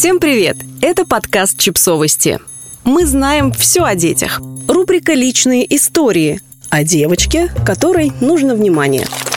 Всем привет! Это подкаст «Чипсовости». Мы знаем все о детях. Рубрика «Личные истории» о девочке, которой нужно внимание –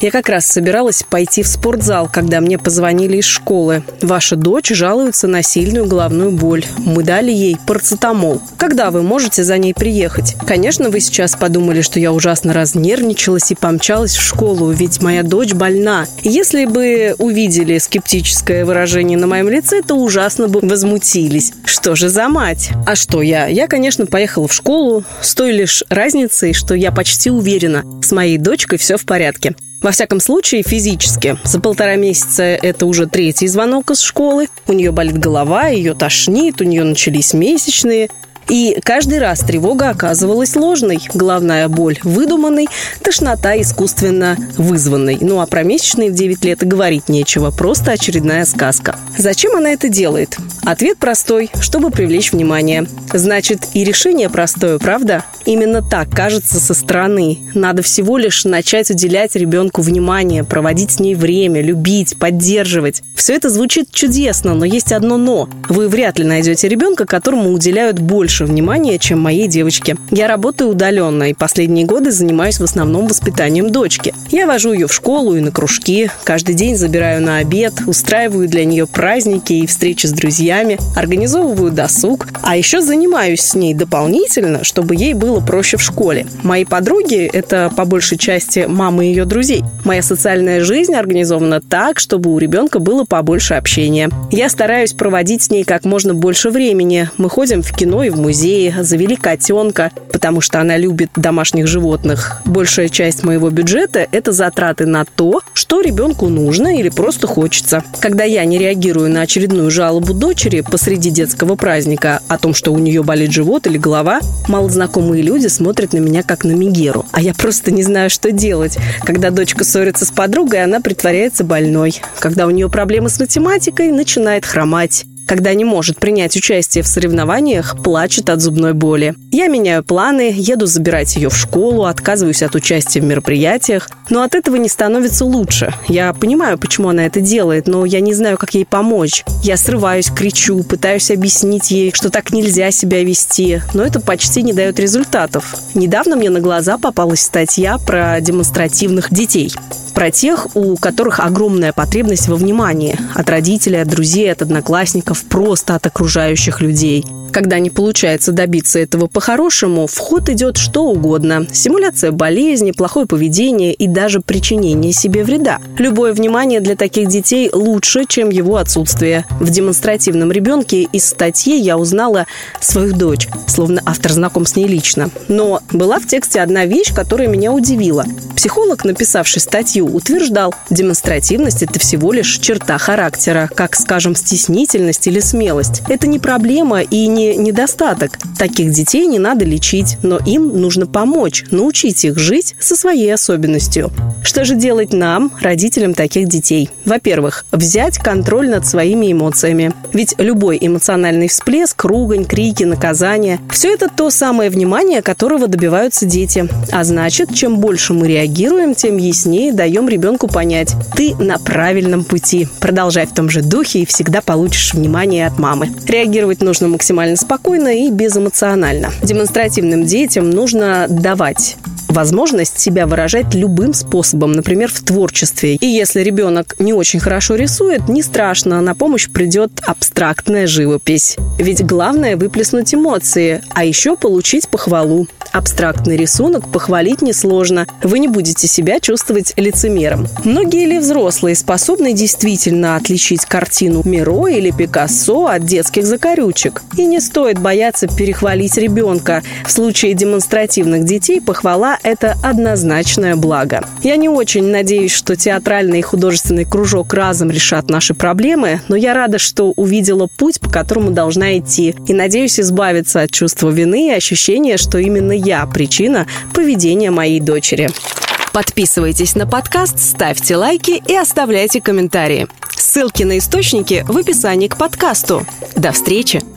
я как раз собиралась пойти в спортзал, когда мне позвонили из школы. Ваша дочь жалуется на сильную головную боль. Мы дали ей парацетамол. Когда вы можете за ней приехать? Конечно, вы сейчас подумали, что я ужасно разнервничалась и помчалась в школу, ведь моя дочь больна. Если бы увидели скептическое выражение на моем лице, то ужасно бы возмутились. Что же за мать? А что я? Я, конечно, поехала в школу с той лишь разницей, что я почти уверена, с моей дочкой все в порядке. Во всяком случае, физически. За полтора месяца это уже третий звонок из школы. У нее болит голова, ее тошнит, у нее начались месячные. И каждый раз тревога оказывалась ложной. Главная боль – выдуманной, тошнота – искусственно вызванной. Ну а про месячные в 9 лет говорить нечего, просто очередная сказка. Зачем она это делает? Ответ простой – чтобы привлечь внимание. Значит, и решение простое, правда? Именно так кажется со стороны. Надо всего лишь начать уделять ребенку внимание, проводить с ней время, любить, поддерживать. Все это звучит чудесно, но есть одно «но». Вы вряд ли найдете ребенка, которому уделяют больше больше внимания, чем моей девочке. Я работаю удаленно и последние годы занимаюсь в основном воспитанием дочки. Я вожу ее в школу и на кружки, каждый день забираю на обед, устраиваю для нее праздники и встречи с друзьями, организовываю досуг, а еще занимаюсь с ней дополнительно, чтобы ей было проще в школе. Мои подруги – это по большей части мамы ее друзей. Моя социальная жизнь организована так, чтобы у ребенка было побольше общения. Я стараюсь проводить с ней как можно больше времени. Мы ходим в кино и в музее, завели котенка, потому что она любит домашних животных. Большая часть моего бюджета – это затраты на то, что ребенку нужно или просто хочется. Когда я не реагирую на очередную жалобу дочери посреди детского праздника о том, что у нее болит живот или голова, малознакомые люди смотрят на меня как на Мегеру. А я просто не знаю, что делать. Когда дочка ссорится с подругой, она притворяется больной. Когда у нее проблемы с математикой, начинает хромать. Когда не может принять участие в соревнованиях, плачет от зубной боли. Я меняю планы, еду забирать ее в школу, отказываюсь от участия в мероприятиях, но от этого не становится лучше. Я понимаю, почему она это делает, но я не знаю, как ей помочь. Я срываюсь, кричу, пытаюсь объяснить ей, что так нельзя себя вести, но это почти не дает результатов. Недавно мне на глаза попалась статья про демонстративных детей про тех, у которых огромная потребность во внимании от родителей, от друзей, от одноклассников, просто от окружающих людей. Когда не получается добиться этого по-хорошему, в ход идет что угодно. Симуляция болезни, плохое поведение и даже причинение себе вреда. Любое внимание для таких детей лучше, чем его отсутствие. В демонстративном ребенке из статьи я узнала свою дочь, словно автор знаком с ней лично. Но была в тексте одна вещь, которая меня удивила. Психолог, написавший статью, утверждал, демонстративность – это всего лишь черта характера, как, скажем, стеснительность или смелость. Это не проблема и не недостаток. Таких детей не надо лечить, но им нужно помочь, научить их жить со своей особенностью. Что же делать нам, родителям таких детей? Во-первых, взять контроль над своими эмоциями. Ведь любой эмоциональный всплеск, ругань, крики, наказания – все это то самое внимание, которого добиваются дети. А значит, чем больше мы реагируем, тем яснее даем даем ребенку понять, ты на правильном пути. Продолжай в том же духе и всегда получишь внимание от мамы. Реагировать нужно максимально спокойно и безэмоционально. Демонстративным детям нужно давать возможность себя выражать любым способом, например, в творчестве. И если ребенок не очень хорошо рисует, не страшно, на помощь придет абстрактная живопись. Ведь главное выплеснуть эмоции, а еще получить похвалу. Абстрактный рисунок похвалить несложно. Вы не будете себя чувствовать лицемером. Многие ли взрослые способны действительно отличить картину Миро или Пикассо от детских закорючек? И не стоит бояться перехвалить ребенка. В случае демонстративных детей похвала – это однозначное благо. Я не очень надеюсь, что театральный и художественный кружок разом решат наши проблемы, но я рада, что увидела путь, по которому должна идти. И надеюсь избавиться от чувства вины и ощущения, что именно я причина поведения моей дочери. Подписывайтесь на подкаст, ставьте лайки и оставляйте комментарии. Ссылки на источники в описании к подкасту. До встречи!